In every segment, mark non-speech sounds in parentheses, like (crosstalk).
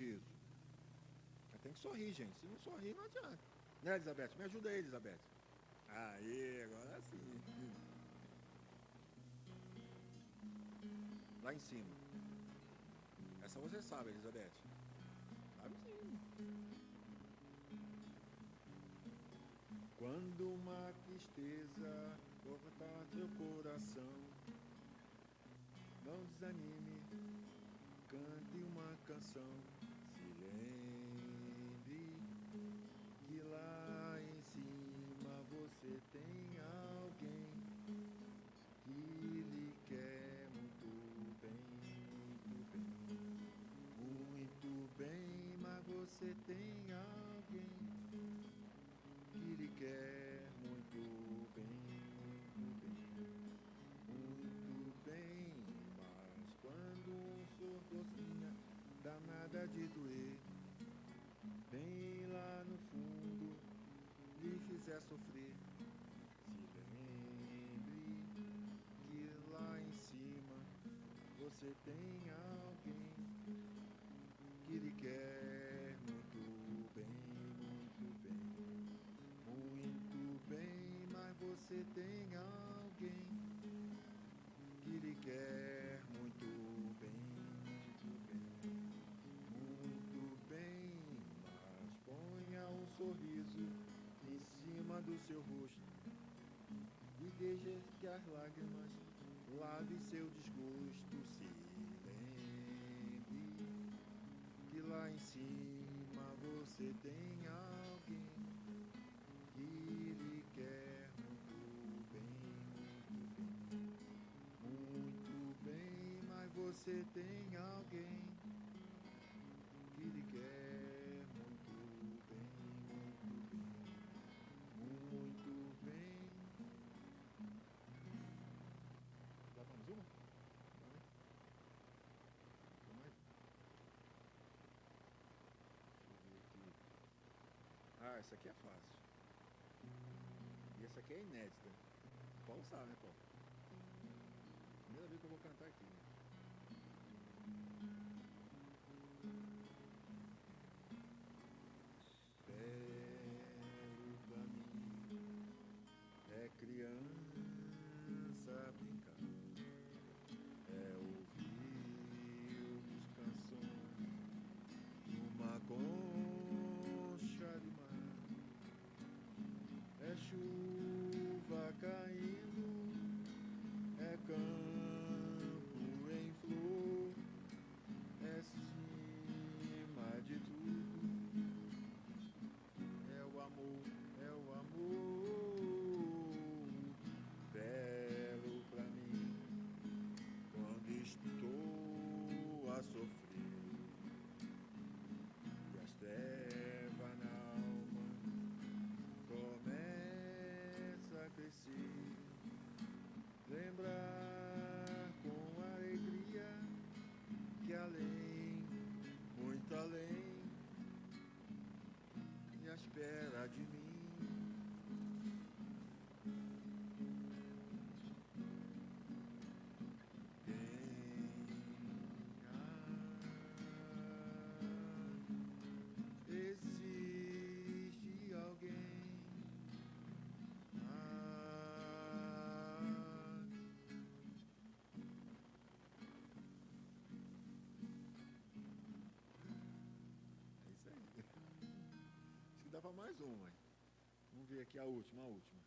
sorriso. Tem que sorrir, gente. Se não sorrir, não adianta. Né, Elizabeth? Me ajuda aí, Elizabeth. Aí, agora sim. Lá em cima. Essa você sabe, Elizabeth. Sabe sim. Quando uma tristeza cortar seu coração, não desanime, cante uma canção. Você tem alguém que lhe quer muito bem, muito bem, muito bem, mas quando um sordozinha dá nada de doer, bem lá no fundo lhe fizer sofrer, se lembre que lá em cima você tem alguém você tem alguém que lhe quer muito bem, muito bem, muito bem, mas ponha um sorriso em cima do seu rosto e deixe que as lágrimas lavem seu desgosto, se lembre que lá em cima você tem alguém você tem alguém que lhe quer muito bem, muito bem, muito bem. Dá mais uma? Dá, né? Tem mais? Deixa eu ver aqui. Ah, essa aqui é fácil. E essa aqui é inédita. Paulo sabe, né, Paulo? Primeira vez que eu vou cantar aqui. Belo começa pra mais uma. hein? Vamos ver aqui a última, a última.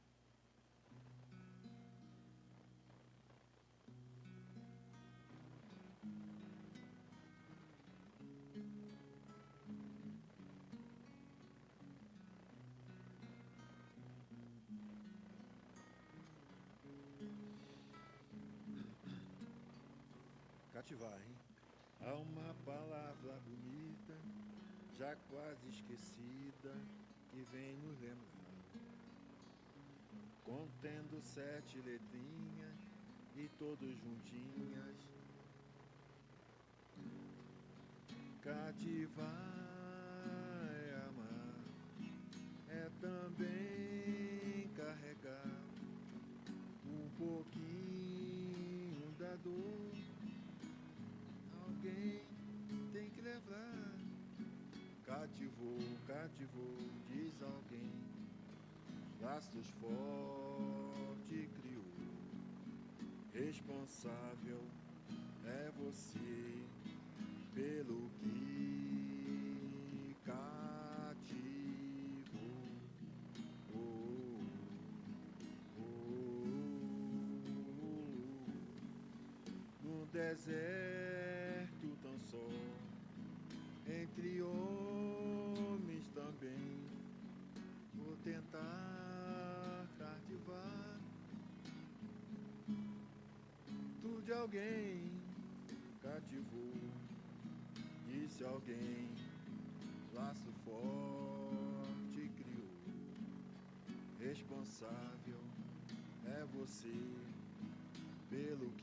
Cativar, hein? Há uma palavra bonita, já quase esquecida, vem nos lembrar. Contendo sete letrinhas e todos juntinhas. Cativar é amar, é também carregar um pouquinho da dor. Alguém tem que levar cativou, cativou, alguém. Laços forte criou. Responsável é você pelo que cativou. Oh, oh, oh, no deserto tão só, entre homens também, tentar cativar tudo de alguém cativou, disse alguém, laço forte criou. Responsável é você pelo que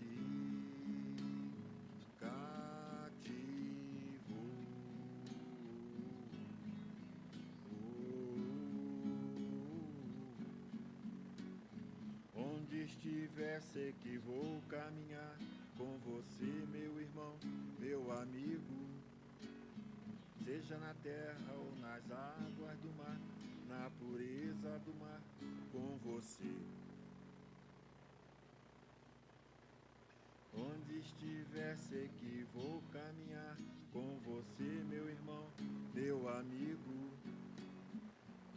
estiver, sei que vou caminhar com você, meu irmão, meu amigo. Seja na terra ou nas águas do mar, na pureza do mar, com você. Onde estiver, sei que vou caminhar com você, meu irmão, meu amigo.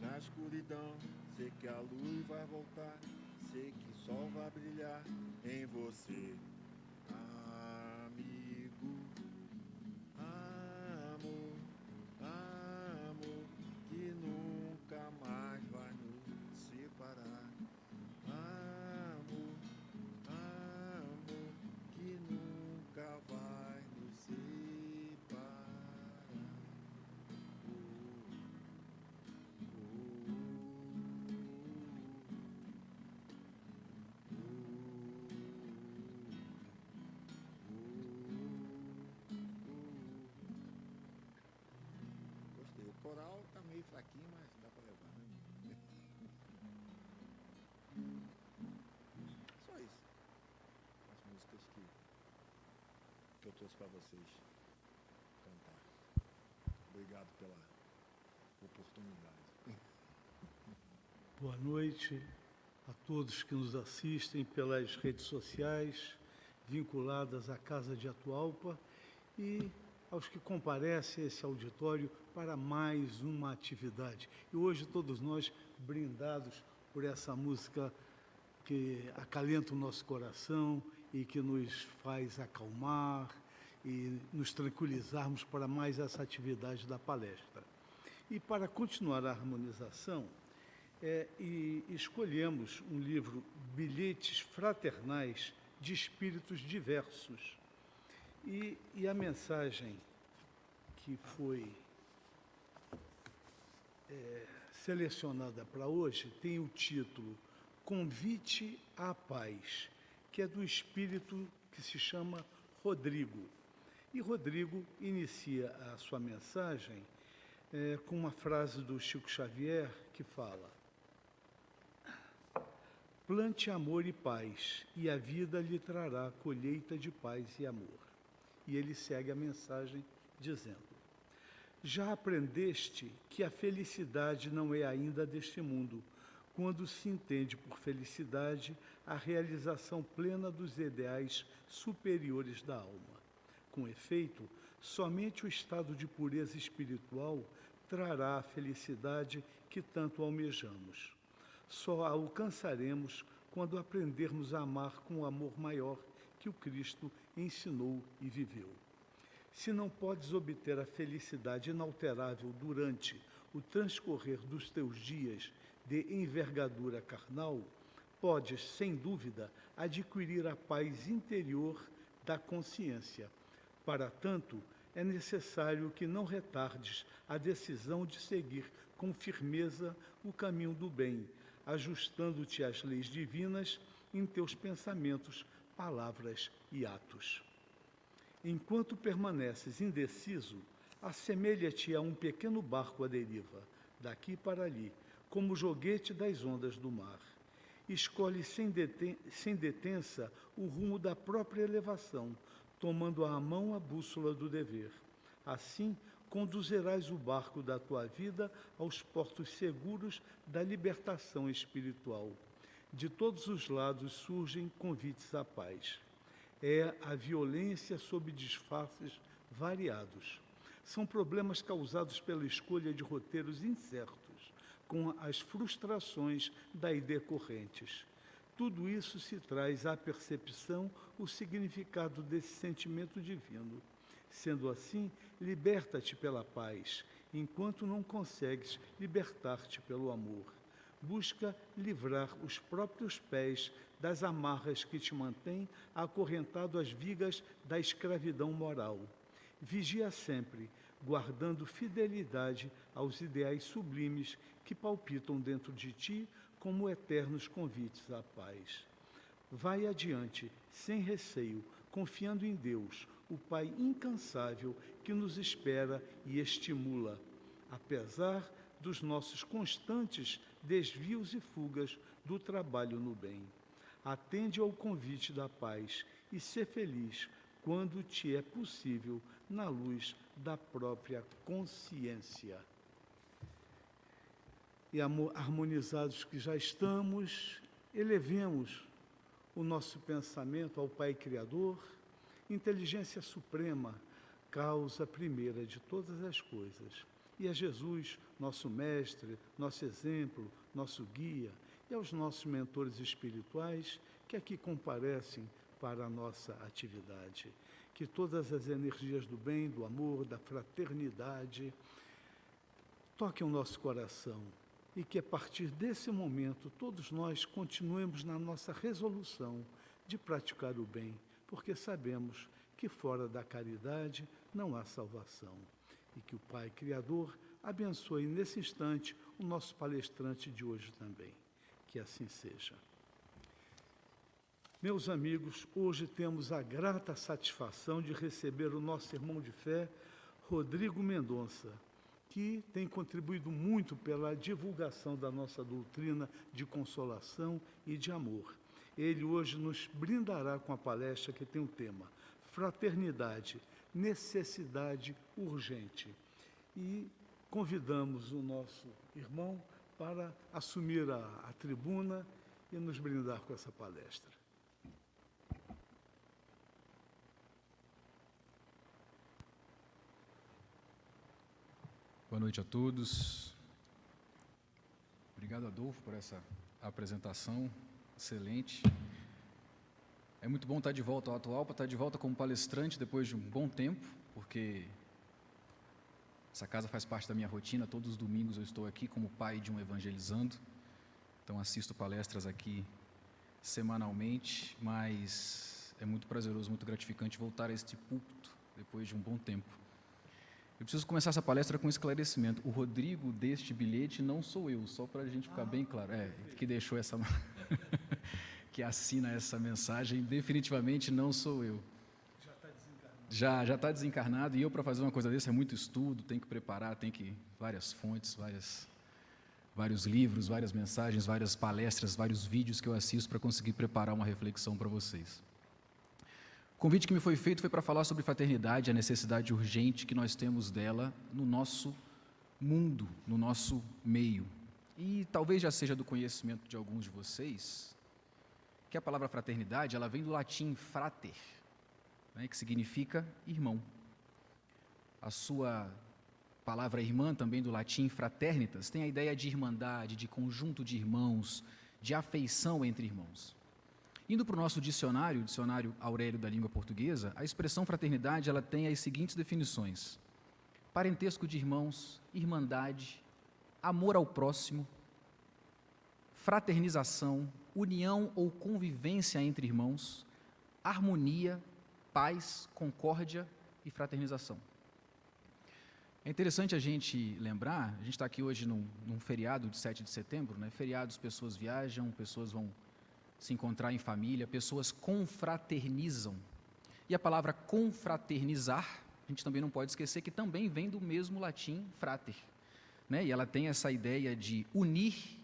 Na escuridão, sei que a luz vai voltar, sol vai brilhar em você. Coral tá meio fraquinho, mas dá pra levar, né? (laughs) Só isso. As músicas que, que eu trouxe pra vocês cantar. Obrigado pela oportunidade. (laughs) Boa noite a todos que nos assistem pelas redes sociais vinculadas à Casa de Atualpa e aos que comparecem a esse auditório para mais uma atividade. E hoje todos nós brindados por essa música que acalenta o nosso coração e que nos faz acalmar e nos tranquilizarmos para mais essa atividade da palestra. E para continuar a harmonização, é, escolhemos um livro, Bilhetes Fraternais de Espíritos Diversos. E, e a mensagem que foi é, selecionada para hoje tem o título Convite à Paz, que é do espírito que se chama Rodrigo. E Rodrigo inicia a sua mensagem é, com uma frase do Chico Xavier que fala: Plante amor e paz, e a vida lhe trará colheita de paz e amor. E ele segue a mensagem dizendo: Já aprendeste que a felicidade não é ainda deste mundo, quando se entende por felicidade a realização plena dos ideais superiores da alma. Com efeito, somente o estado de pureza espiritual trará a felicidade que tanto almejamos. Só a alcançaremos quando aprendermos a amar com o amor maior que o Cristo ensinou e viveu. Se não podes obter a felicidade inalterável durante o transcorrer dos teus dias de envergadura carnal, podes, sem dúvida, adquirir a paz interior da consciência. Para tanto, é necessário que não retardes a decisão de seguir com firmeza o caminho do bem, ajustando-te às leis divinas em teus pensamentos, palavras e atos. Enquanto permaneces indeciso, assemelha-te a um pequeno barco à deriva, daqui para ali, como joguete das ondas do mar. Escolhe sem, deten sem detença o rumo da própria elevação, tomando à mão a bússola do dever. Assim, conduzirás o barco da tua vida aos portos seguros da libertação espiritual. De todos os lados surgem convites à paz. É a violência sob disfarces variados. São problemas causados pela escolha de roteiros incertos, com as frustrações daí decorrentes. Tudo isso se traz à percepção o significado desse sentimento divino. Sendo assim, liberta-te pela paz, enquanto não consegues libertar-te pelo amor. Busca livrar os próprios pés das amarras que te mantêm acorrentado às vigas da escravidão moral. Vigia sempre, guardando fidelidade aos ideais sublimes que palpitam dentro de ti como eternos convites à paz. Vai adiante, sem receio, confiando em Deus, o Pai incansável que nos espera e estimula, apesar dos nossos constantes desvios e fugas do trabalho no bem. Atende ao convite da paz e ser feliz quando te é possível na luz da própria consciência. E harmonizados que já estamos, elevemos o nosso pensamento ao Pai Criador, inteligência suprema, causa primeira de todas as coisas, e a Jesus, nosso mestre, nosso exemplo, nosso guia, e aos nossos mentores espirituais que aqui comparecem para a nossa atividade que todas as energias do bem, do amor, da fraternidade toquem o nosso coração e que a partir desse momento todos nós continuemos na nossa resolução de praticar o bem, porque sabemos que fora da caridade não há salvação. E que o Pai Criador abençoe nesse instante o nosso palestrante de hoje também. Que assim seja. Meus amigos, hoje temos a grata satisfação de receber o nosso irmão de fé, Rodrigo Mendonça, que tem contribuído muito pela divulgação da nossa doutrina de consolação e de amor. Ele hoje nos brindará com a palestra que tem o tema Fraternidade, necessidade urgente. E convidamos o nosso irmão para assumir a, a tribuna e nos brindar com essa palestra. Boa noite a todos. Obrigado, Adolfo, por essa apresentação excelente. É muito bom estar de volta ao atual, estar de volta como palestrante depois de um bom tempo, porque essa casa faz parte da minha rotina. Todos os domingos eu estou aqui como pai de um evangelizando, então assisto palestras aqui semanalmente, mas é muito prazeroso, muito gratificante voltar a este púlpito depois de um bom tempo. Eu preciso começar essa palestra com um esclarecimento. O Rodrigo deste bilhete não sou eu, só para a gente ficar bem claro. É, que deixou essa. (laughs) que assina essa mensagem, definitivamente não sou eu. Já. Já já está desencarnado e eu para fazer uma coisa dessa é muito estudo, tem que preparar, tem que várias fontes, várias vários livros, várias mensagens, várias palestras, vários vídeos que eu assisto para conseguir preparar uma reflexão para vocês. O convite que me foi feito foi para falar sobre fraternidade, a necessidade urgente que nós temos dela no nosso mundo, no nosso meio. E talvez já seja do conhecimento de alguns de vocês que a palavra fraternidade ela vem do latim frater, né, que significa irmão. A sua palavra irmã, também do latim fraternitas, tem a ideia de irmandade, de conjunto de irmãos, de afeição entre irmãos. Indo para o nosso dicionário, o dicionário Aurélio da língua portuguesa, a expressão fraternidade ela tem as seguintes definições: parentesco de irmãos, irmandade, amor ao próximo, fraternização, união ou convivência entre irmãos, harmonia, paz, concórdia e fraternização. É interessante a gente lembrar, a gente está aqui hoje num, num, feriado de 7 de setembro, né? feriados, pessoas viajam, pessoas vão se encontrar em família, pessoas confraternizam. E a palavra confraternizar, a gente também não pode esquecer que também vem do mesmo latim frater. Né? E ela tem essa ideia de unir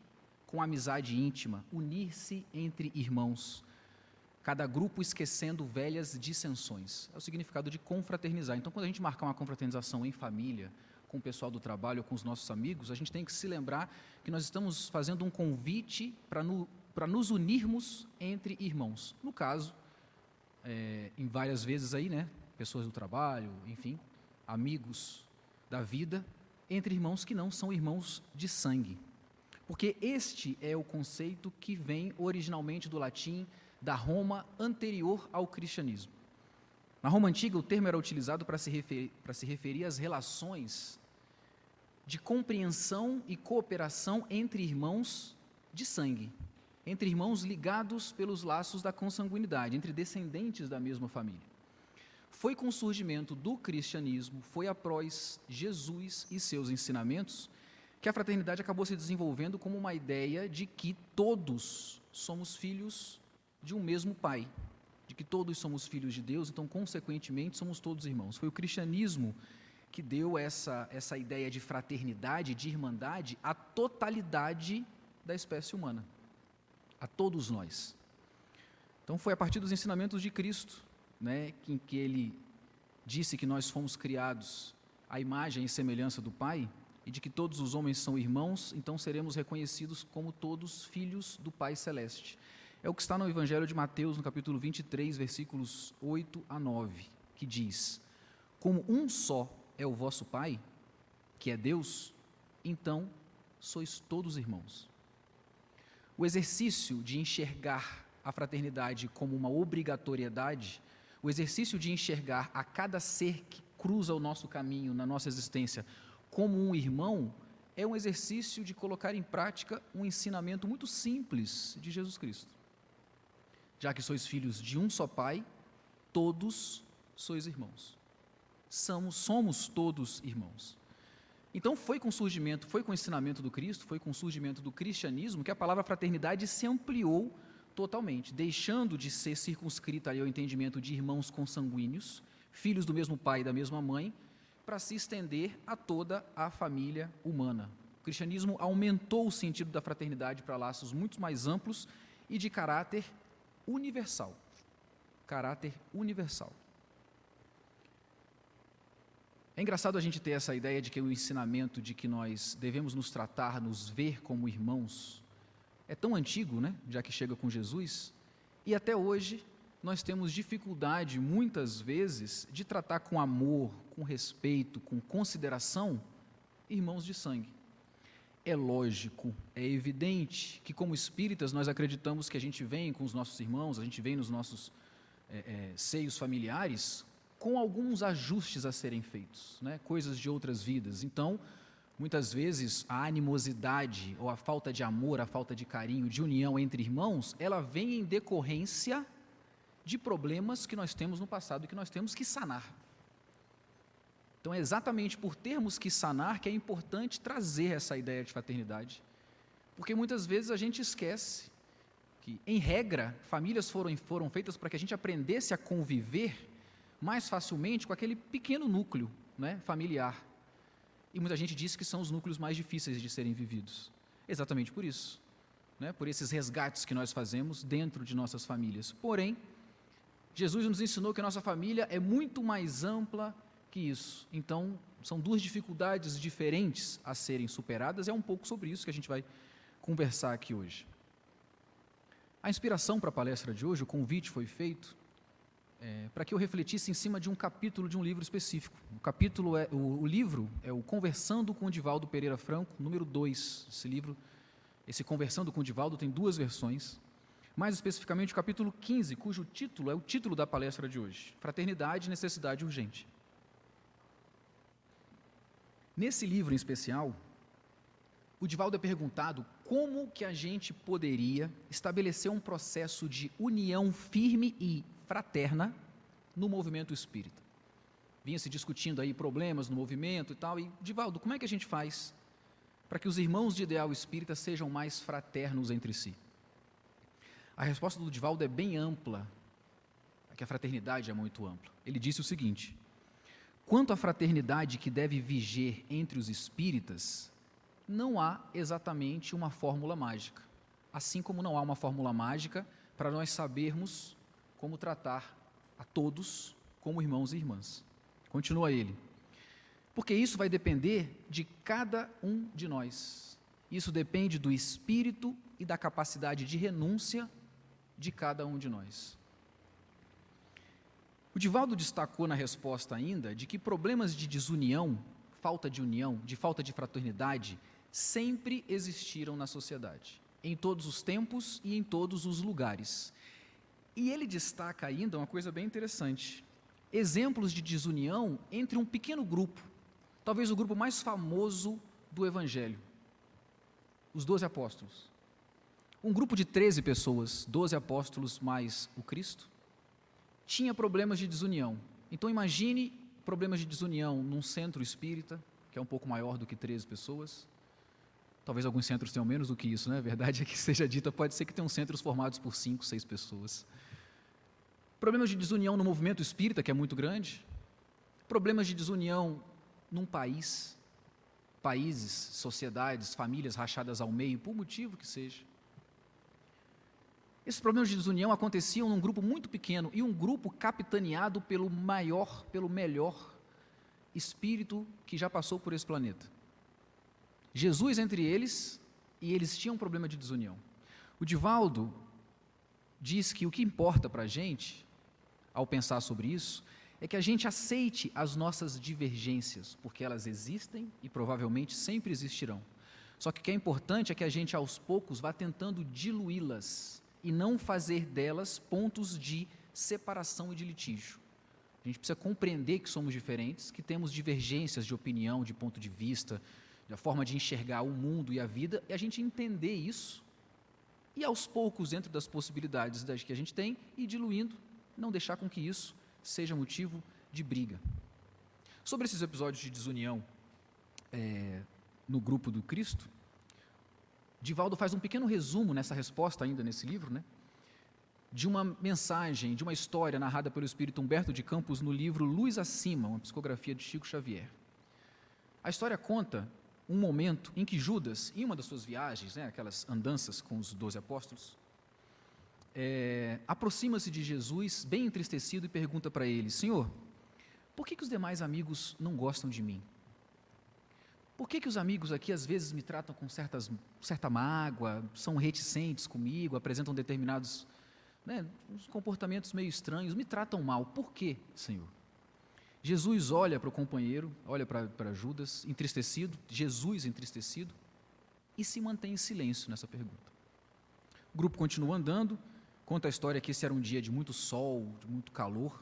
com amizade íntima, unir-se entre irmãos. cada grupo esquecendo velhas dissensões. É o significado de confraternizar. Então, quando a gente marcar uma confraternização em família, com o pessoal do trabalho com os nossos amigos, a gente tem que se lembrar que nós estamos fazendo um convite para no, nos unirmos entre irmãos. No caso, é, em várias vezes aí, né? Pessoas do trabalho, enfim, amigos da vida, entre irmãos que não são irmãos de sangue. Porque este é o conceito que vem originalmente do latim da Roma anterior ao cristianismo. Na Roma antiga, o termo era utilizado para se, referir, para se referir às relações de compreensão e cooperação entre irmãos de sangue, entre irmãos ligados pelos laços da consanguinidade, entre descendentes da mesma família. Foi com o surgimento do cristianismo, foi após Jesus e seus ensinamentos, que a fraternidade acabou se desenvolvendo como uma ideia de que todos somos filhos de um mesmo Pai, de que todos somos filhos de Deus, então, consequentemente, somos todos irmãos. Foi o cristianismo que deu essa, essa ideia de fraternidade, de irmandade, à totalidade da espécie humana, a todos nós. Então, foi a partir dos ensinamentos de Cristo, né, em que ele disse que nós fomos criados à imagem e semelhança do Pai, e de que todos os homens são irmãos, então seremos reconhecidos como todos filhos do Pai Celeste. É o que está no Evangelho de Mateus, no capítulo 23, versículos 8 a 9, que diz: Como um só é o vosso Pai, que é Deus, então sois todos irmãos. O exercício de enxergar a fraternidade como uma obrigatoriedade, o exercício de enxergar a cada ser que cruza o nosso caminho na nossa existência como um irmão, é um exercício de colocar em prática um ensinamento muito simples de Jesus Cristo. Já que sois filhos de um só Pai, todos sois irmãos. Somos, somos todos irmãos. Então foi com o surgimento, foi com o ensinamento do Cristo, foi com o surgimento do cristianismo que a palavra fraternidade se ampliou totalmente, deixando de ser circunscrita ao entendimento de irmãos consanguíneos, filhos do mesmo pai e da mesma mãe, para se estender a toda a família humana. O cristianismo aumentou o sentido da fraternidade para laços muito mais amplos e de caráter universal. Caráter universal. É engraçado a gente ter essa ideia de que o ensinamento de que nós devemos nos tratar, nos ver como irmãos, é tão antigo, né? Já que chega com Jesus, e até hoje nós temos dificuldade, muitas vezes, de tratar com amor, com respeito, com consideração, irmãos de sangue. É lógico, é evidente que, como espíritas, nós acreditamos que a gente vem com os nossos irmãos, a gente vem nos nossos é, é, seios familiares, com alguns ajustes a serem feitos, né? coisas de outras vidas. Então, muitas vezes, a animosidade ou a falta de amor, a falta de carinho, de união entre irmãos, ela vem em decorrência de problemas que nós temos no passado e que nós temos que sanar. Então, é exatamente por termos que sanar que é importante trazer essa ideia de fraternidade. Porque muitas vezes a gente esquece que, em regra, famílias foram, foram feitas para que a gente aprendesse a conviver mais facilmente com aquele pequeno núcleo né, familiar. E muita gente diz que são os núcleos mais difíceis de serem vividos. Exatamente por isso. Né, por esses resgates que nós fazemos dentro de nossas famílias. Porém, Jesus nos ensinou que a nossa família é muito mais ampla que isso. Então, são duas dificuldades diferentes a serem superadas, é um pouco sobre isso que a gente vai conversar aqui hoje. A inspiração para a palestra de hoje, o convite foi feito é, para que eu refletisse em cima de um capítulo de um livro específico. O capítulo é o, o livro é o Conversando com Divaldo Pereira Franco, número 2. Esse livro, esse Conversando com Divaldo tem duas versões. Mais especificamente o capítulo 15, cujo título é o título da palestra de hoje: Fraternidade Necessidade Urgente. Nesse livro em especial, o Divaldo é perguntado como que a gente poderia estabelecer um processo de união firme e fraterna no movimento espírita. Vinha se discutindo aí problemas no movimento e tal, e Divaldo, como é que a gente faz para que os irmãos de ideal espírita sejam mais fraternos entre si? A resposta do Divaldo é bem ampla, que a fraternidade é muito ampla. Ele disse o seguinte: Quanto à fraternidade que deve viger entre os espíritas, não há exatamente uma fórmula mágica. Assim como não há uma fórmula mágica para nós sabermos como tratar a todos como irmãos e irmãs. Continua ele. Porque isso vai depender de cada um de nós. Isso depende do espírito e da capacidade de renúncia de cada um de nós. O Divaldo destacou na resposta ainda de que problemas de desunião, falta de união, de falta de fraternidade, sempre existiram na sociedade, em todos os tempos e em todos os lugares. E ele destaca ainda uma coisa bem interessante: exemplos de desunião entre um pequeno grupo, talvez o grupo mais famoso do Evangelho, os doze apóstolos. Um grupo de 13 pessoas, 12 apóstolos mais o Cristo, tinha problemas de desunião. Então imagine problemas de desunião num centro espírita, que é um pouco maior do que 13 pessoas. Talvez alguns centros tenham menos do que isso, né? A verdade é que (laughs) seja dita, pode ser que tenham centros formados por 5, 6 pessoas. Problemas de desunião no movimento espírita, que é muito grande. Problemas de desunião num país, países, sociedades, famílias rachadas ao meio, por motivo que seja. Esses problemas de desunião aconteciam num grupo muito pequeno e um grupo capitaneado pelo maior, pelo melhor espírito que já passou por esse planeta. Jesus entre eles, e eles tinham um problema de desunião. O Divaldo diz que o que importa para a gente, ao pensar sobre isso, é que a gente aceite as nossas divergências, porque elas existem e provavelmente sempre existirão. Só que o que é importante é que a gente, aos poucos, vá tentando diluí-las e não fazer delas pontos de separação e de litígio. A gente precisa compreender que somos diferentes, que temos divergências de opinião, de ponto de vista, da forma de enxergar o mundo e a vida, e a gente entender isso e aos poucos, dentro das possibilidades que a gente tem, e diluindo, não deixar com que isso seja motivo de briga. Sobre esses episódios de desunião é, no grupo do Cristo, Divaldo faz um pequeno resumo nessa resposta, ainda nesse livro, né? de uma mensagem, de uma história narrada pelo espírito Humberto de Campos no livro Luz Acima, uma psicografia de Chico Xavier. A história conta um momento em que Judas, em uma das suas viagens, né, aquelas andanças com os doze apóstolos, é, aproxima-se de Jesus, bem entristecido, e pergunta para ele: Senhor, por que, que os demais amigos não gostam de mim? Por que, que os amigos aqui às vezes me tratam com certas, certa mágoa, são reticentes comigo, apresentam determinados né, comportamentos meio estranhos, me tratam mal? Por quê, Senhor? Jesus olha para o companheiro, olha para Judas, entristecido, Jesus entristecido, e se mantém em silêncio nessa pergunta. O grupo continua andando, conta a história que esse era um dia de muito sol, de muito calor,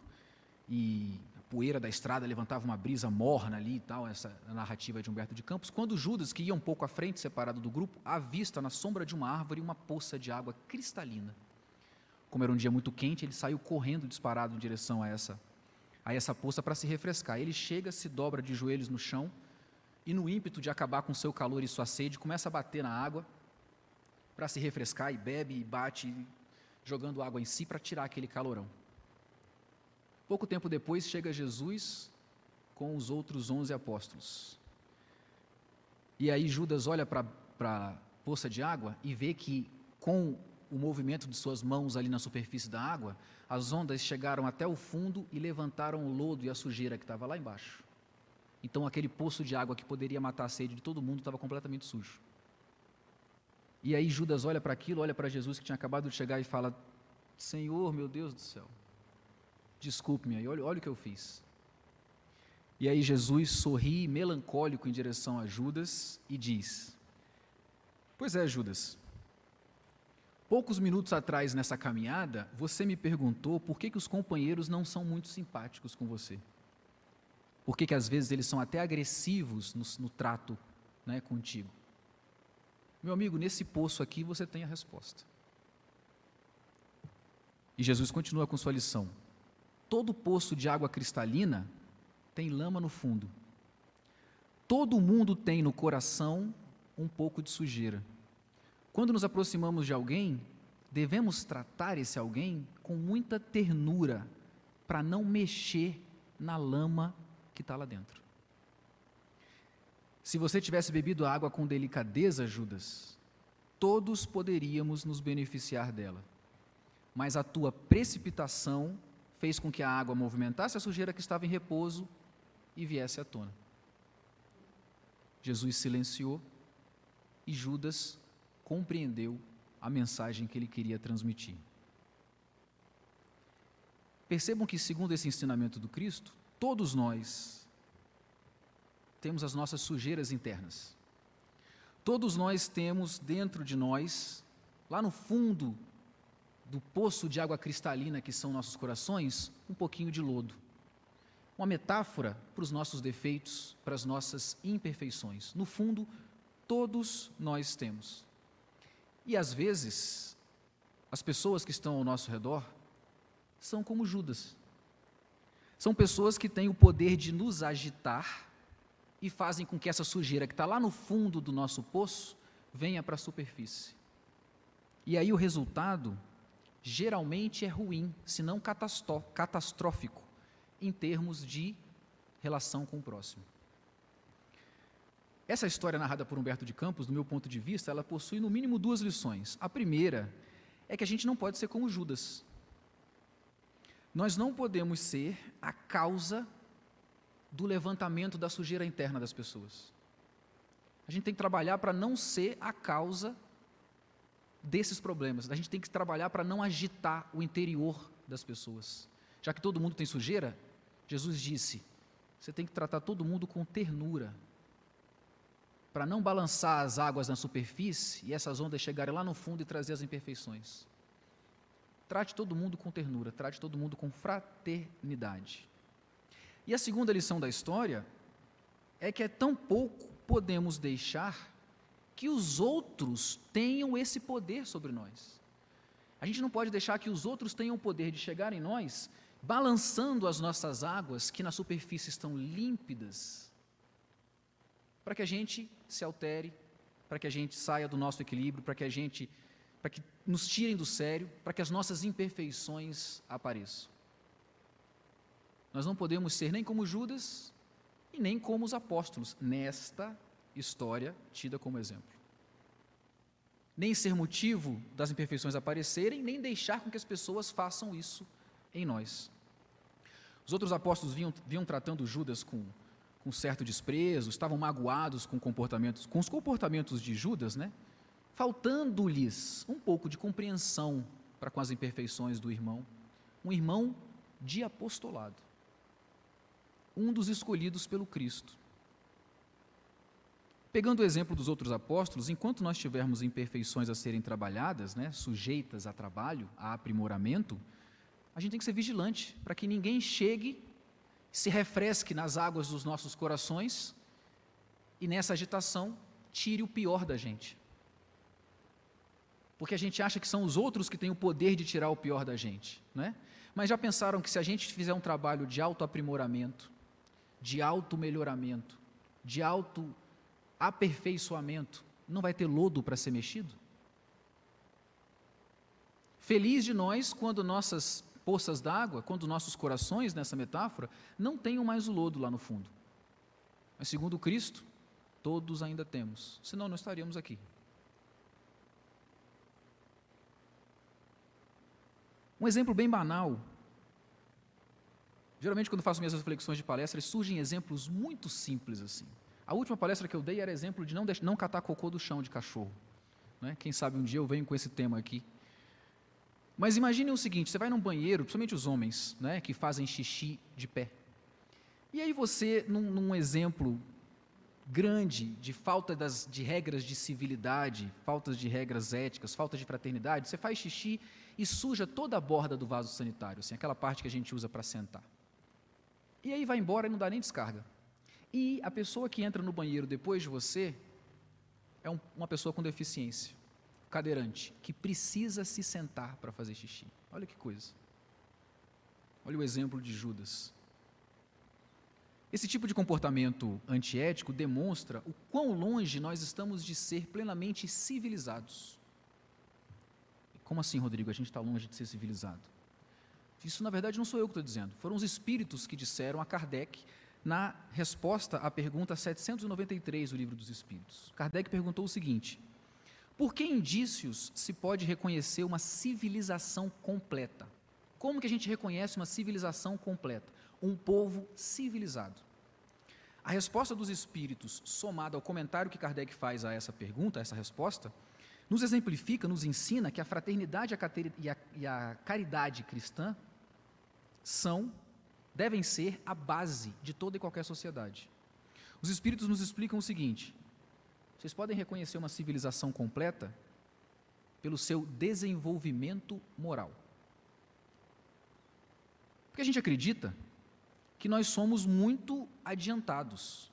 e poeira da estrada levantava uma brisa morna ali e tal, essa narrativa de Humberto de Campos, quando Judas, que ia um pouco à frente, separado do grupo, avista na sombra de uma árvore uma poça de água cristalina. Como era um dia muito quente, ele saiu correndo disparado em direção a essa, a essa poça para se refrescar. Ele chega, se dobra de joelhos no chão e, no ímpeto de acabar com seu calor e sua sede, começa a bater na água para se refrescar e bebe e bate, jogando água em si para tirar aquele calorão. Pouco tempo depois chega Jesus com os outros onze apóstolos. E aí Judas olha para a poça de água e vê que com o movimento de suas mãos ali na superfície da água, as ondas chegaram até o fundo e levantaram o lodo e a sujeira que estava lá embaixo. Então aquele poço de água que poderia matar a sede de todo mundo estava completamente sujo. E aí Judas olha para aquilo, olha para Jesus que tinha acabado de chegar e fala: Senhor, meu Deus do céu, desculpe-me aí, olha, olha o que eu fiz. E aí Jesus sorri melancólico em direção a Judas e diz: Pois é, Judas. Poucos minutos atrás nessa caminhada, você me perguntou por que, que os companheiros não são muito simpáticos com você. Por que, que às vezes eles são até agressivos no, no trato né, contigo. Meu amigo, nesse poço aqui você tem a resposta. E Jesus continua com sua lição. Todo poço de água cristalina tem lama no fundo. Todo mundo tem no coração um pouco de sujeira. Quando nos aproximamos de alguém, devemos tratar esse alguém com muita ternura, para não mexer na lama que está lá dentro. Se você tivesse bebido água com delicadeza, Judas, todos poderíamos nos beneficiar dela. mas a tua precipitação fez com que a água movimentasse a sujeira que estava em repouso e viesse à tona. Jesus silenciou e Judas compreendeu a mensagem que ele queria transmitir. Percebam que, segundo esse ensinamento do Cristo, todos nós temos as nossas sujeiras internas. Todos nós temos dentro de nós, lá no fundo do poço de água cristalina que são nossos corações, um pouquinho de lodo. Uma metáfora para os nossos defeitos, para as nossas imperfeições. No fundo, todos nós temos. E às vezes, as pessoas que estão ao nosso redor são como Judas. São pessoas que têm o poder de nos agitar e fazem com que essa sujeira que está lá no fundo do nosso poço venha para a superfície. E aí o resultado geralmente é ruim, se não catastrófico, em termos de relação com o próximo. Essa história narrada por Humberto de Campos, do meu ponto de vista, ela possui no mínimo duas lições. A primeira é que a gente não pode ser como Judas. Nós não podemos ser a causa do levantamento da sujeira interna das pessoas. A gente tem que trabalhar para não ser a causa desses problemas. A gente tem que trabalhar para não agitar o interior das pessoas. Já que todo mundo tem sujeira, Jesus disse: você tem que tratar todo mundo com ternura, para não balançar as águas na superfície e essas ondas chegarem lá no fundo e trazer as imperfeições. Trate todo mundo com ternura, trate todo mundo com fraternidade. E a segunda lição da história é que é tão pouco podemos deixar que os outros tenham esse poder sobre nós. A gente não pode deixar que os outros tenham o poder de chegar em nós, balançando as nossas águas que na superfície estão límpidas, para que a gente se altere, para que a gente saia do nosso equilíbrio, para que a gente, para que nos tirem do sério, para que as nossas imperfeições apareçam. Nós não podemos ser nem como Judas e nem como os apóstolos nesta história tida como exemplo. Nem ser motivo das imperfeições aparecerem, nem deixar com que as pessoas façam isso em nós. Os outros apóstolos vinham, vinham tratando Judas com, com certo desprezo, estavam magoados com comportamentos, com os comportamentos de Judas, né? Faltando-lhes um pouco de compreensão para com as imperfeições do irmão, um irmão de apostolado um dos escolhidos pelo Cristo. Pegando o exemplo dos outros apóstolos, enquanto nós tivermos imperfeições a serem trabalhadas, né, sujeitas a trabalho, a aprimoramento, a gente tem que ser vigilante para que ninguém chegue, se refresque nas águas dos nossos corações e nessa agitação tire o pior da gente. Porque a gente acha que são os outros que têm o poder de tirar o pior da gente, né? Mas já pensaram que se a gente fizer um trabalho de autoaprimoramento, de auto-melhoramento, de auto-aperfeiçoamento, não vai ter lodo para ser mexido? Feliz de nós quando nossas poças d'água, quando nossos corações, nessa metáfora, não tenham mais o lodo lá no fundo. Mas segundo Cristo, todos ainda temos, senão não estaríamos aqui. Um exemplo bem banal Geralmente, quando faço minhas reflexões de palestras, surgem exemplos muito simples assim. A última palestra que eu dei era exemplo de não, deixar, não catar cocô do chão de cachorro. Né? Quem sabe um dia eu venho com esse tema aqui. Mas imagine o seguinte: você vai num banheiro, principalmente os homens, né, que fazem xixi de pé. E aí você, num, num exemplo grande de falta das, de regras de civilidade, falta de regras éticas, falta de fraternidade, você faz xixi e suja toda a borda do vaso sanitário, assim, aquela parte que a gente usa para sentar. E aí vai embora e não dá nem descarga. E a pessoa que entra no banheiro depois de você é um, uma pessoa com deficiência, cadeirante, que precisa se sentar para fazer xixi. Olha que coisa. Olha o exemplo de Judas. Esse tipo de comportamento antiético demonstra o quão longe nós estamos de ser plenamente civilizados. Como assim, Rodrigo? A gente está longe de ser civilizado. Isso, na verdade, não sou eu que estou dizendo. Foram os espíritos que disseram a Kardec na resposta à pergunta 793 do Livro dos Espíritos. Kardec perguntou o seguinte: Por que indícios se pode reconhecer uma civilização completa? Como que a gente reconhece uma civilização completa? Um povo civilizado. A resposta dos espíritos, somada ao comentário que Kardec faz a essa pergunta, a essa resposta, nos exemplifica, nos ensina que a fraternidade e a, e a caridade cristã são, devem ser a base de toda e qualquer sociedade. Os espíritos nos explicam o seguinte: vocês podem reconhecer uma civilização completa pelo seu desenvolvimento moral. Porque a gente acredita que nós somos muito adiantados.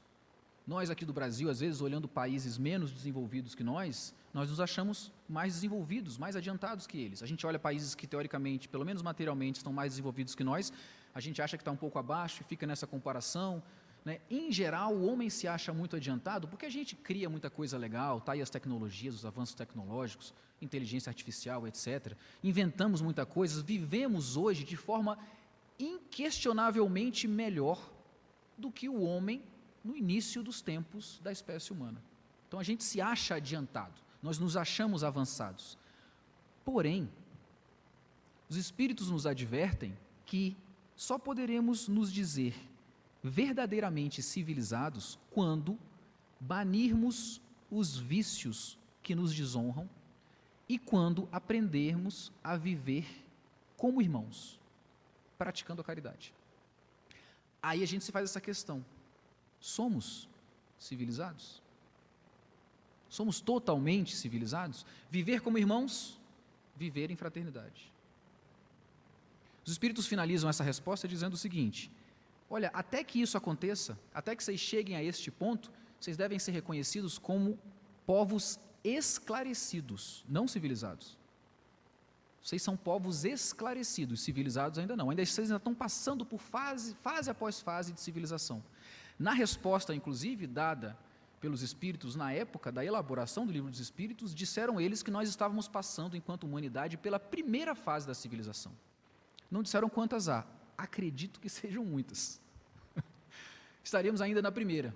Nós aqui do Brasil, às vezes, olhando países menos desenvolvidos que nós, nós nos achamos mais desenvolvidos, mais adiantados que eles. A gente olha países que, teoricamente, pelo menos materialmente, estão mais desenvolvidos que nós, a gente acha que está um pouco abaixo e fica nessa comparação. Né? Em geral, o homem se acha muito adiantado porque a gente cria muita coisa legal, tá aí as tecnologias, os avanços tecnológicos, inteligência artificial, etc. Inventamos muita coisa, vivemos hoje de forma inquestionavelmente melhor do que o homem no início dos tempos da espécie humana. Então a gente se acha adiantado, nós nos achamos avançados. Porém, os espíritos nos advertem que só poderemos nos dizer verdadeiramente civilizados quando banirmos os vícios que nos desonram e quando aprendermos a viver como irmãos praticando a caridade. Aí a gente se faz essa questão: somos civilizados? Somos totalmente civilizados? Viver como irmãos, viver em fraternidade. Os Espíritos finalizam essa resposta dizendo o seguinte: olha, até que isso aconteça, até que vocês cheguem a este ponto, vocês devem ser reconhecidos como povos esclarecidos, não civilizados. Vocês são povos esclarecidos, civilizados ainda não. Ainda vocês ainda estão passando por fase, fase após fase de civilização. Na resposta, inclusive, dada pelos espíritos na época da elaboração do livro dos espíritos, disseram eles que nós estávamos passando, enquanto humanidade, pela primeira fase da civilização. Não disseram quantas há. Acredito que (laughs) sejam muitas. Estaríamos ainda na primeira.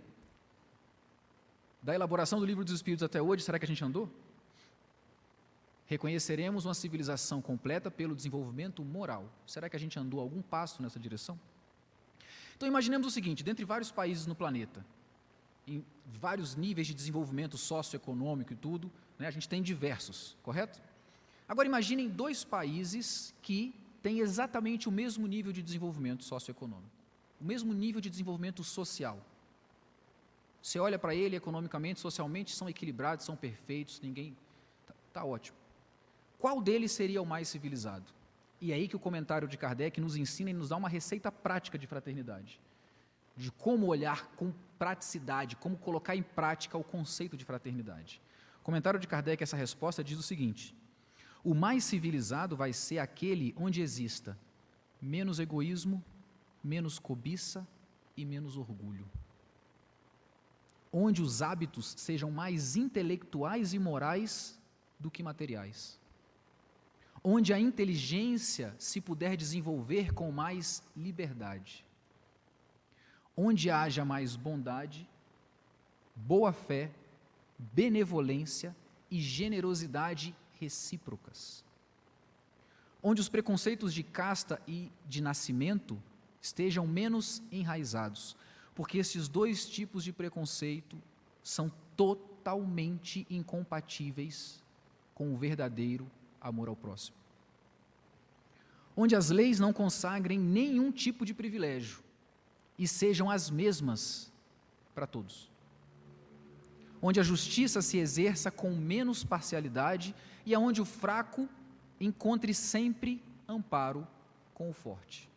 Da elaboração do livro dos espíritos até hoje, será que a gente andou? reconheceremos uma civilização completa pelo desenvolvimento moral. Será que a gente andou algum passo nessa direção? Então imaginemos o seguinte: dentre vários países no planeta, em vários níveis de desenvolvimento socioeconômico e tudo, né, a gente tem diversos, correto? Agora imaginem dois países que têm exatamente o mesmo nível de desenvolvimento socioeconômico, o mesmo nível de desenvolvimento social. Você olha para ele economicamente, socialmente, são equilibrados, são perfeitos, ninguém. Está tá ótimo. Qual deles seria o mais civilizado? E é aí que o comentário de Kardec nos ensina e nos dá uma receita prática de fraternidade, de como olhar com praticidade, como colocar em prática o conceito de fraternidade. O comentário de Kardec, essa resposta, diz o seguinte: o mais civilizado vai ser aquele onde exista menos egoísmo, menos cobiça e menos orgulho. Onde os hábitos sejam mais intelectuais e morais do que materiais onde a inteligência se puder desenvolver com mais liberdade, onde haja mais bondade, boa fé, benevolência e generosidade recíprocas, onde os preconceitos de casta e de nascimento estejam menos enraizados, porque esses dois tipos de preconceito são totalmente incompatíveis com o verdadeiro amor ao próximo. Onde as leis não consagrem nenhum tipo de privilégio e sejam as mesmas para todos. Onde a justiça se exerça com menos parcialidade e aonde o fraco encontre sempre amparo com o forte.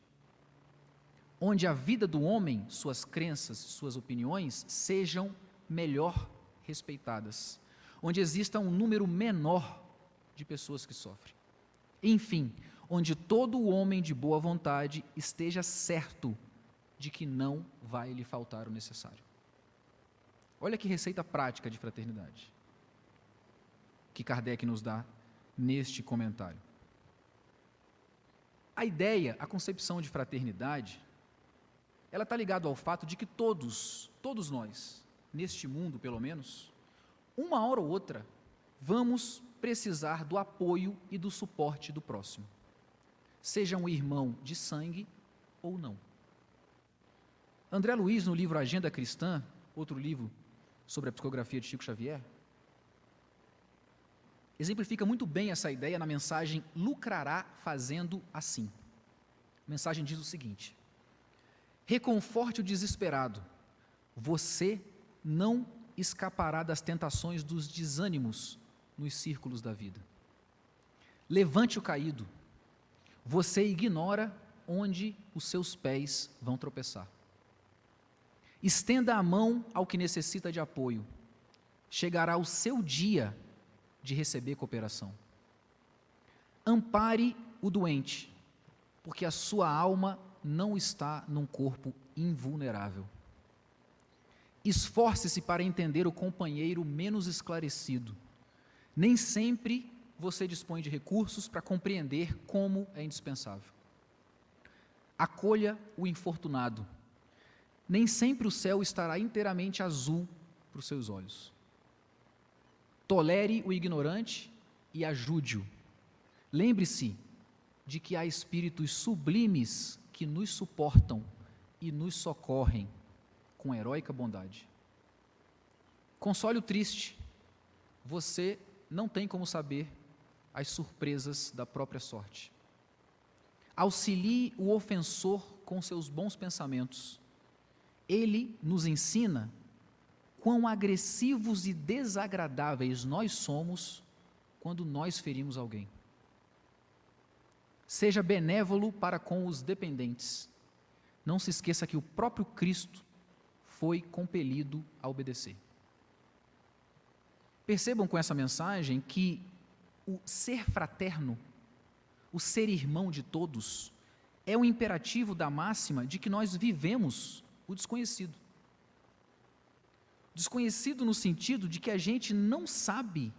Onde a vida do homem, suas crenças, suas opiniões sejam melhor respeitadas. Onde exista um número menor de pessoas que sofrem. Enfim, onde todo homem de boa vontade esteja certo de que não vai lhe faltar o necessário. Olha que receita prática de fraternidade que Kardec nos dá neste comentário. A ideia, a concepção de fraternidade, ela está ligada ao fato de que todos, todos nós, neste mundo pelo menos, uma hora ou outra, vamos precisar do apoio e do suporte do próximo, seja um irmão de sangue ou não. André Luiz, no livro Agenda Cristã, outro livro sobre a psicografia de Chico Xavier, exemplifica muito bem essa ideia na mensagem Lucrará fazendo assim. A mensagem diz o seguinte: Reconforte o desesperado, você não escapará das tentações dos desânimos nos círculos da vida. Levante o caído, você ignora onde os seus pés vão tropeçar. Estenda a mão ao que necessita de apoio. Chegará o seu dia de receber cooperação. Ampare o doente, porque a sua alma não está num corpo invulnerável. Esforce-se para entender o companheiro menos esclarecido. Nem sempre você dispõe de recursos para compreender como é indispensável. Acolha o infortunado. Nem sempre o céu estará inteiramente azul para os seus olhos. Tolere o ignorante e ajude-o. Lembre-se de que há espíritos sublimes que nos suportam e nos socorrem com heróica bondade. Console o triste, você não tem como saber as surpresas da própria sorte. Auxilie o ofensor com seus bons pensamentos. Ele nos ensina quão agressivos e desagradáveis nós somos quando nós ferimos alguém. Seja benévolo para com os dependentes. Não se esqueça que o próprio Cristo foi compelido a obedecer. Percebam com essa mensagem que o ser fraterno, o ser irmão de todos, é o imperativo da máxima de que nós vivemos o desconhecido. Desconhecido no sentido de que a gente não sabe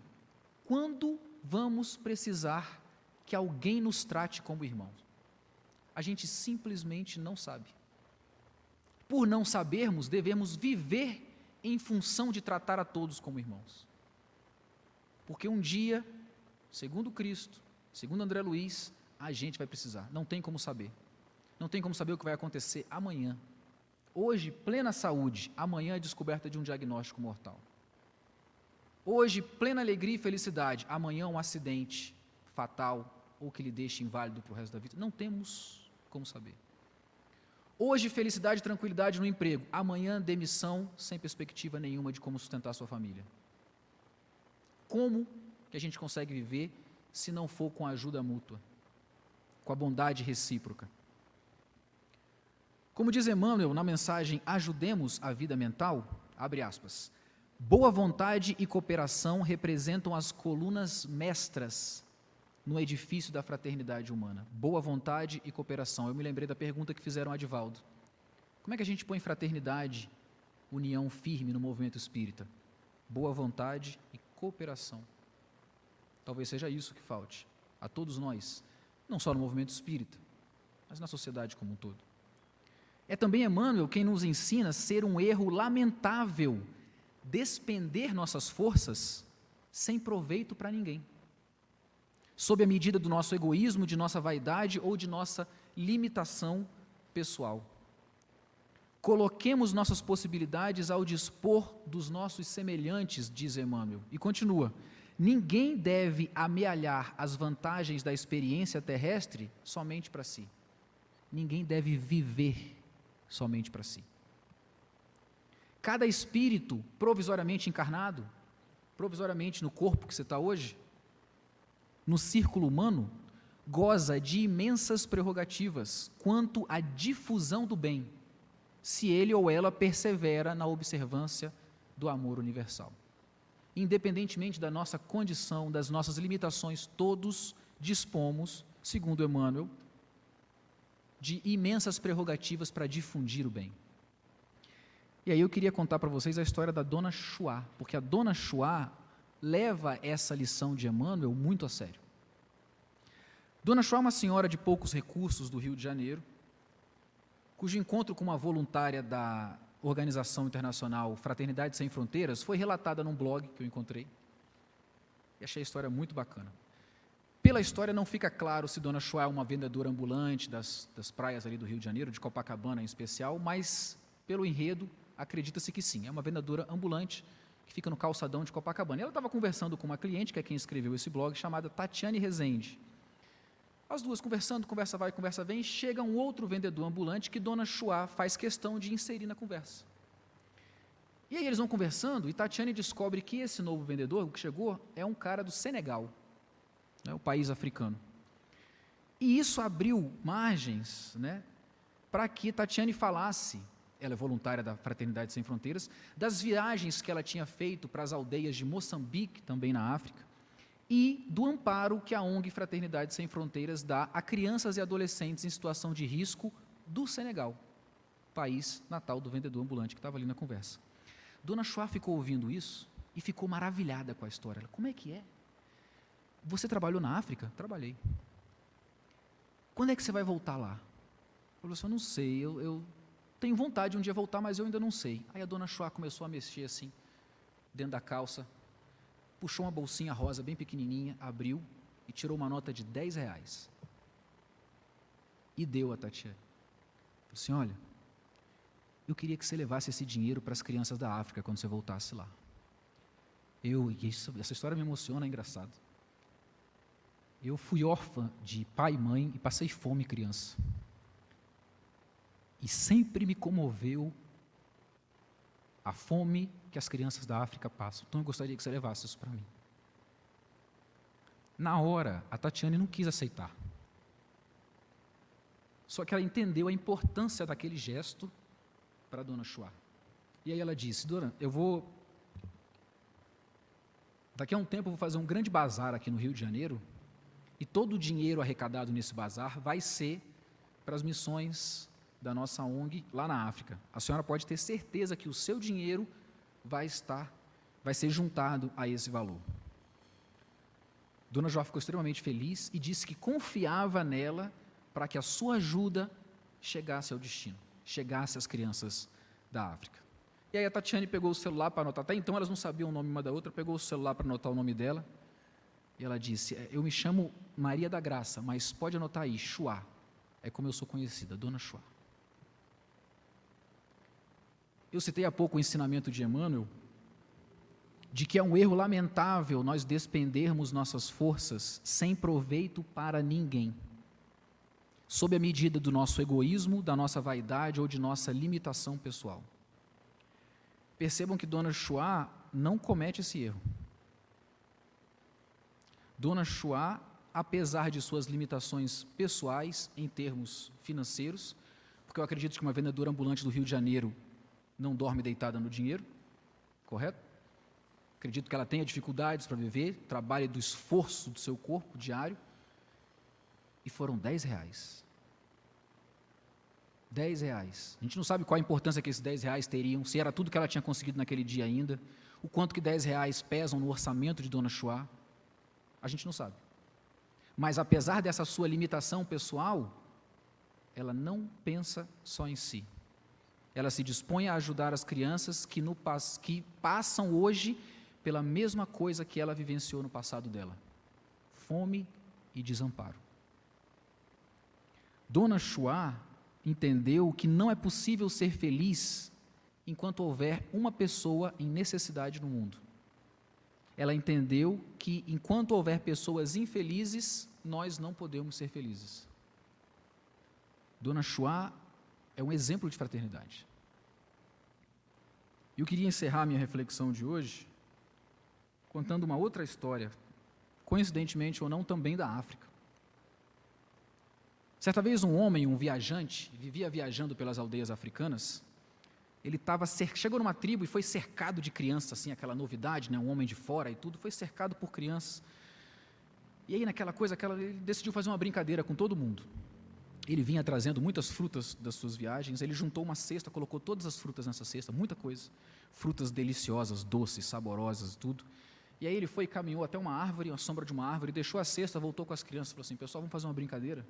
quando vamos precisar que alguém nos trate como irmão. A gente simplesmente não sabe por não sabermos, devemos viver em função de tratar a todos como irmãos. Porque um dia, segundo Cristo, segundo André Luiz, a gente vai precisar. Não tem como saber. Não tem como saber o que vai acontecer amanhã. Hoje, plena saúde, amanhã a descoberta de um diagnóstico mortal. Hoje, plena alegria e felicidade, amanhã um acidente fatal ou que lhe deixe inválido para o resto da vida. Não temos como saber. Hoje, felicidade e tranquilidade no emprego. Amanhã, demissão sem perspectiva nenhuma de como sustentar sua família. Como que a gente consegue viver se não for com a ajuda mútua, com a bondade recíproca? Como diz Emmanuel na mensagem Ajudemos a Vida Mental, abre aspas, boa vontade e cooperação representam as colunas mestras no edifício da fraternidade humana. Boa vontade e cooperação. Eu me lembrei da pergunta que fizeram a Adivaldo. Como é que a gente põe fraternidade, união firme no movimento espírita? Boa vontade e cooperação. Talvez seja isso que falte a todos nós, não só no movimento espírita, mas na sociedade como um todo. É também Emmanuel quem nos ensina a ser um erro lamentável despender nossas forças sem proveito para ninguém sob a medida do nosso egoísmo, de nossa vaidade ou de nossa limitação pessoal. Coloquemos nossas possibilidades ao dispor dos nossos semelhantes, diz Emmanuel. E continua: ninguém deve amealhar as vantagens da experiência terrestre somente para si. Ninguém deve viver somente para si. Cada espírito provisoriamente encarnado, provisoriamente no corpo que você está hoje, no círculo humano, goza de imensas prerrogativas quanto à difusão do bem, se ele ou ela persevera na observância do amor universal. Independentemente da nossa condição, das nossas limitações, todos dispomos, segundo Emmanuel, de imensas prerrogativas para difundir o bem. E aí eu queria contar para vocês a história da Dona Chua, porque a Dona Chua leva essa lição de Emmanuel muito a sério. Dona Chua é uma senhora de poucos recursos do Rio de Janeiro, cujo encontro com uma voluntária da organização internacional Fraternidade Sem Fronteiras foi relatada num blog que eu encontrei. e achei a história muito bacana. Pela história não fica claro se Dona Chua é uma vendedora ambulante das, das praias ali do Rio de Janeiro, de Copacabana em especial, mas pelo enredo acredita-se que sim, é uma vendedora ambulante que fica no calçadão de Copacabana. E ela estava conversando com uma cliente, que é quem escreveu esse blog, chamada Tatiane Rezende. As duas conversando, conversa vai, conversa vem, chega um outro vendedor ambulante que Dona Chua faz questão de inserir na conversa. E aí eles vão conversando e Tatiane descobre que esse novo vendedor, que chegou, é um cara do Senegal né, o país africano. E isso abriu margens né, para que Tatiane falasse, ela é voluntária da Fraternidade Sem Fronteiras, das viagens que ela tinha feito para as aldeias de Moçambique, também na África, e do amparo que a ONG Fraternidade Sem Fronteiras dá a crianças e adolescentes em situação de risco do Senegal, país natal do vendedor ambulante que estava ali na conversa. Dona Chua ficou ouvindo isso e ficou maravilhada com a história. Ela, como é que é? Você trabalhou na África? Trabalhei. Quando é que você vai voltar lá? Falou assim, eu não sei, eu, eu tenho vontade de um dia voltar, mas eu ainda não sei. Aí a dona Chua começou a mexer assim, dentro da calça, puxou uma bolsinha rosa bem pequenininha, abriu e tirou uma nota de 10 reais. E deu a Tatiana. Falou assim, olha, eu queria que você levasse esse dinheiro para as crianças da África quando você voltasse lá. Eu, isso, essa história me emociona, é engraçado. Eu fui órfã de pai e mãe e passei fome criança. E sempre me comoveu a fome que as crianças da África passam. Então eu gostaria que você levasse isso para mim. Na hora, a Tatiane não quis aceitar. Só que ela entendeu a importância daquele gesto para a dona Chua. E aí ela disse: Dona, eu vou. Daqui a um tempo eu vou fazer um grande bazar aqui no Rio de Janeiro e todo o dinheiro arrecadado nesse bazar vai ser para as missões da nossa ONG lá na África. A senhora pode ter certeza que o seu dinheiro vai estar, vai ser juntado a esse valor. Dona Jó ficou extremamente feliz e disse que confiava nela para que a sua ajuda chegasse ao destino, chegasse às crianças da África. E aí a Tatiane pegou o celular para anotar, até então elas não sabiam o nome uma da outra, pegou o celular para anotar o nome dela e ela disse: é, Eu me chamo Maria da Graça, mas pode anotar aí, Chua. É como eu sou conhecida, Dona Chua. Eu citei há pouco o ensinamento de Emmanuel, de que é um erro lamentável nós despendermos nossas forças sem proveito para ninguém, sob a medida do nosso egoísmo, da nossa vaidade ou de nossa limitação pessoal. Percebam que Dona Chua não comete esse erro. Dona Chua, apesar de suas limitações pessoais em termos financeiros, porque eu acredito que uma vendedora ambulante do Rio de Janeiro não dorme deitada no dinheiro, correto? Acredito que ela tenha dificuldades para viver, trabalha do esforço do seu corpo diário, e foram 10 reais. 10 reais. A gente não sabe qual a importância que esses 10 reais teriam, se era tudo que ela tinha conseguido naquele dia ainda, o quanto que 10 reais pesam no orçamento de Dona Chua. A gente não sabe. Mas apesar dessa sua limitação pessoal, ela não pensa só em si. Ela se dispõe a ajudar as crianças que, no, que passam hoje pela mesma coisa que ela vivenciou no passado dela: fome e desamparo. Dona Chua entendeu que não é possível ser feliz enquanto houver uma pessoa em necessidade no mundo ela entendeu que enquanto houver pessoas infelizes, nós não podemos ser felizes. Dona Chua é um exemplo de fraternidade. Eu queria encerrar minha reflexão de hoje contando uma outra história, coincidentemente ou não, também da África. Certa vez um homem, um viajante, vivia viajando pelas aldeias africanas ele estava chegou numa tribo e foi cercado de crianças, assim, aquela novidade, né, um homem de fora e tudo, foi cercado por crianças. E aí naquela coisa, aquela, ele decidiu fazer uma brincadeira com todo mundo. Ele vinha trazendo muitas frutas das suas viagens, ele juntou uma cesta, colocou todas as frutas nessa cesta, muita coisa, frutas deliciosas, doces, saborosas, tudo. E aí ele foi e caminhou até uma árvore, a sombra de uma árvore, deixou a cesta, voltou com as crianças, falou assim: "Pessoal, vamos fazer uma brincadeira?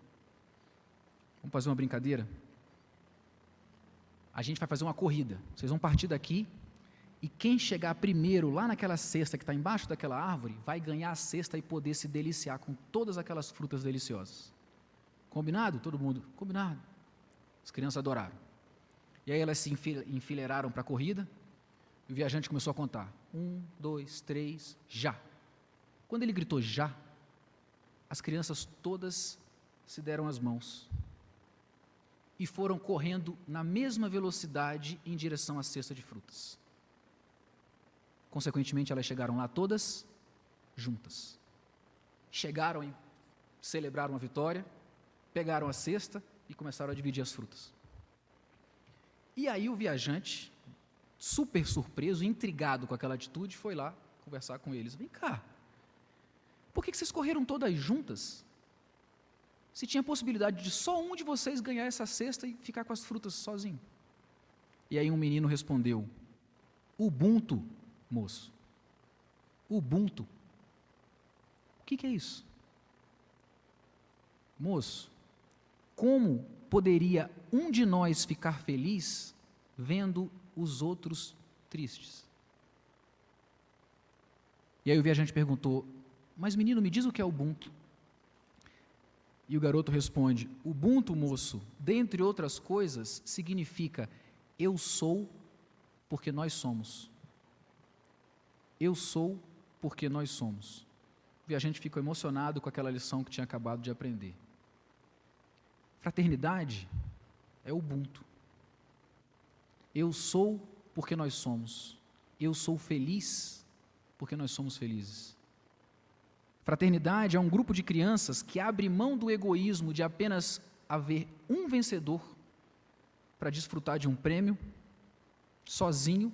Vamos fazer uma brincadeira?" A gente vai fazer uma corrida. Vocês vão partir daqui E quem chegar primeiro lá naquela cesta que está embaixo daquela árvore, vai ganhar a cesta e poder se deliciar com todas aquelas frutas deliciosas. Combinado? Todo mundo? Combinado. As crianças adoraram. E aí elas se enfileiraram para a corrida. E o viajante começou a contar: um, dois, três, já. Quando ele gritou já, as crianças todas se deram as mãos e foram correndo na mesma velocidade em direção à cesta de frutas. Consequentemente, elas chegaram lá todas juntas. Chegaram e celebraram a vitória, pegaram a cesta e começaram a dividir as frutas. E aí o viajante, super surpreso, intrigado com aquela atitude, foi lá conversar com eles. Vem cá, por que vocês correram todas juntas? Se tinha possibilidade de só um de vocês ganhar essa cesta e ficar com as frutas sozinho. E aí um menino respondeu: Ubuntu, moço. Ubuntu. O que, que é isso? Moço, como poderia um de nós ficar feliz vendo os outros tristes? E aí o viajante perguntou: Mas menino, me diz o que é Ubuntu. E o garoto responde: Ubuntu, moço, dentre outras coisas, significa eu sou porque nós somos. Eu sou porque nós somos. O viajante ficou emocionado com aquela lição que tinha acabado de aprender. Fraternidade é Ubuntu. Eu sou porque nós somos. Eu sou feliz porque nós somos felizes. Fraternidade é um grupo de crianças que abre mão do egoísmo de apenas haver um vencedor para desfrutar de um prêmio, sozinho,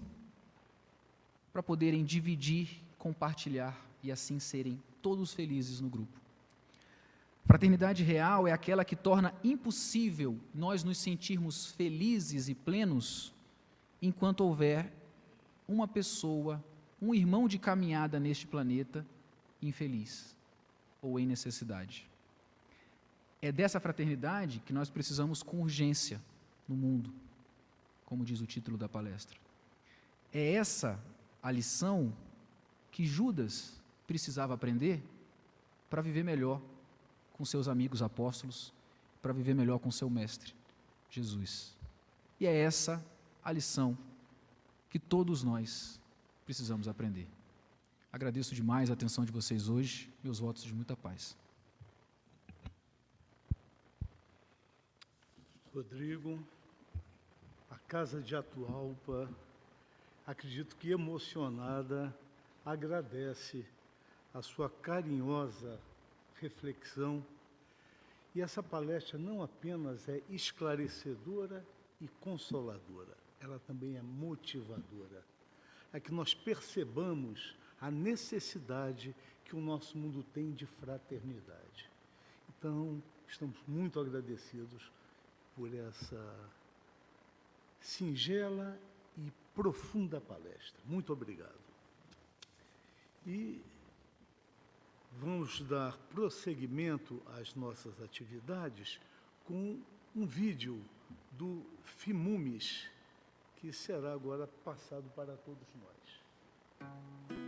para poderem dividir, compartilhar e assim serem todos felizes no grupo. Fraternidade real é aquela que torna impossível nós nos sentirmos felizes e plenos enquanto houver uma pessoa, um irmão de caminhada neste planeta infeliz ou em necessidade. É dessa fraternidade que nós precisamos com urgência no mundo, como diz o título da palestra. É essa a lição que Judas precisava aprender para viver melhor com seus amigos apóstolos, para viver melhor com seu mestre, Jesus. E é essa a lição que todos nós precisamos aprender. Agradeço demais a atenção de vocês hoje, meus votos de muita paz. Rodrigo, a Casa de Atualpa, acredito que emocionada, agradece a sua carinhosa reflexão. E essa palestra não apenas é esclarecedora e consoladora, ela também é motivadora. É que nós percebamos a necessidade que o nosso mundo tem de fraternidade. Então, estamos muito agradecidos por essa singela e profunda palestra. Muito obrigado. E vamos dar prosseguimento às nossas atividades com um vídeo do FIMUMES, que será agora passado para todos nós.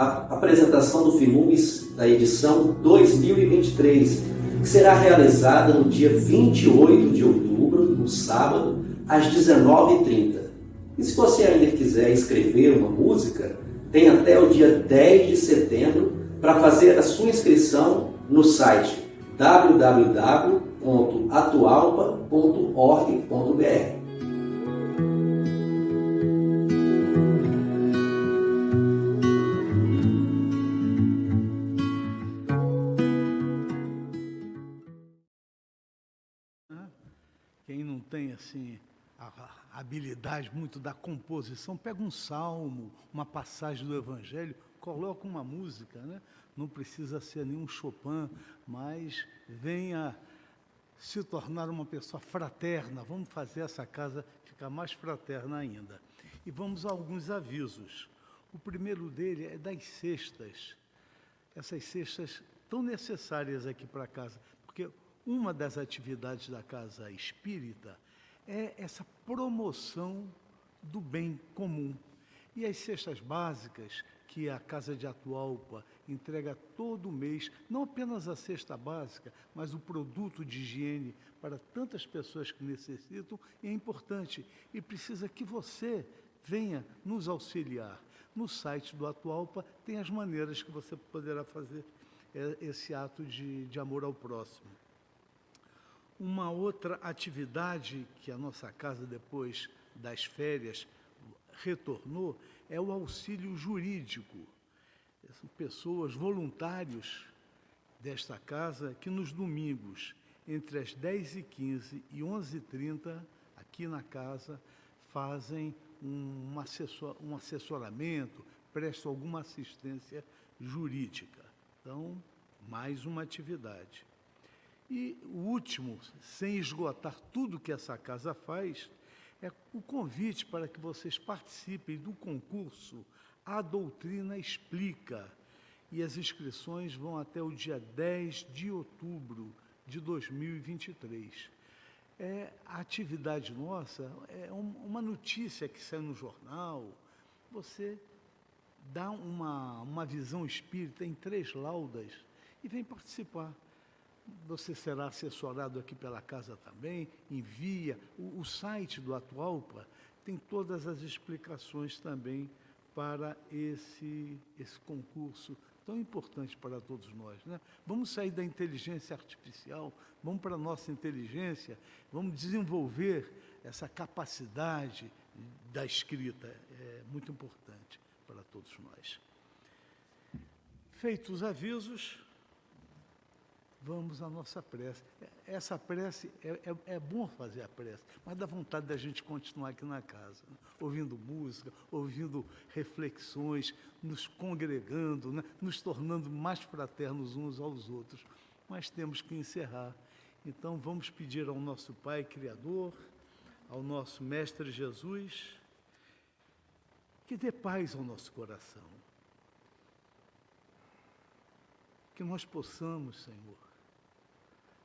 à apresentação do FIMUMES da edição 2023, que será realizada no dia 28 de outubro, no sábado, às 19h30. E se você ainda quiser escrever uma música, tem até o dia 10 de setembro para fazer a sua inscrição no site www.atualpa.org.br. habilidade muito da composição, pega um salmo, uma passagem do Evangelho, coloca uma música, né? não precisa ser nenhum Chopin, mas venha se tornar uma pessoa fraterna. Vamos fazer essa casa ficar mais fraterna ainda. E vamos a alguns avisos. O primeiro dele é das cestas. Essas cestas tão necessárias aqui para casa, porque uma das atividades da casa espírita é essa promoção do bem comum. E as cestas básicas que a Casa de Atualpa entrega todo mês, não apenas a cesta básica, mas o produto de higiene para tantas pessoas que necessitam, é importante e precisa que você venha nos auxiliar. No site do Atualpa tem as maneiras que você poderá fazer é, esse ato de, de amor ao próximo. Uma outra atividade que a nossa casa, depois das férias, retornou é o auxílio jurídico. São pessoas, voluntários desta casa, que nos domingos, entre as 10h15 e 11h30, aqui na casa, fazem um, assessor, um assessoramento, prestam alguma assistência jurídica. Então, mais uma atividade. E o último, sem esgotar tudo que essa casa faz, é o convite para que vocês participem do concurso A Doutrina Explica. E as inscrições vão até o dia 10 de outubro de 2023. É, a atividade nossa é um, uma notícia que sai no jornal, você dá uma, uma visão espírita em três laudas e vem participar. Você será assessorado aqui pela casa também, envia. O, o site do Atualpa tem todas as explicações também para esse, esse concurso tão importante para todos nós. Né? Vamos sair da inteligência artificial, vamos para a nossa inteligência, vamos desenvolver essa capacidade da escrita, é muito importante para todos nós. Feitos os avisos, vamos à nossa prece. Essa prece, é, é, é, bom fazer a prece, mas dá vontade da gente continuar aqui na casa, né? ouvindo música, ouvindo reflexões, nos congregando, né? nos tornando mais fraternos uns aos outros. Mas temos que encerrar. Então vamos pedir ao nosso Pai Criador, ao nosso Mestre Jesus, que dê paz ao nosso coração. Que nós possamos, Senhor,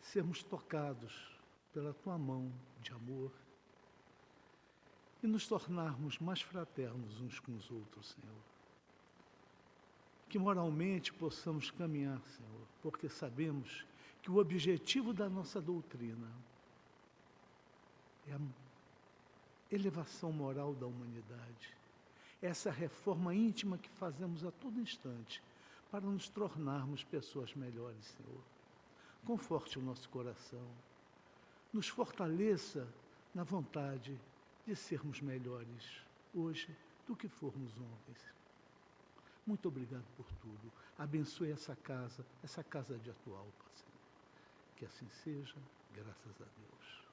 sermos tocados pela tua mão de amor e nos tornarmos mais fraternos uns com os outros, Senhor. Que moralmente possamos caminhar, Senhor, porque sabemos que o objetivo da nossa doutrina é a elevação moral da humanidade, essa reforma íntima que fazemos a todo instante para nos tornarmos pessoas melhores, Senhor conforte o nosso coração, nos fortaleça na vontade de sermos melhores hoje do que formos ontem. Muito obrigado por tudo. Abençoe essa casa, essa casa de atual, Senhor. Que assim seja, graças a Deus.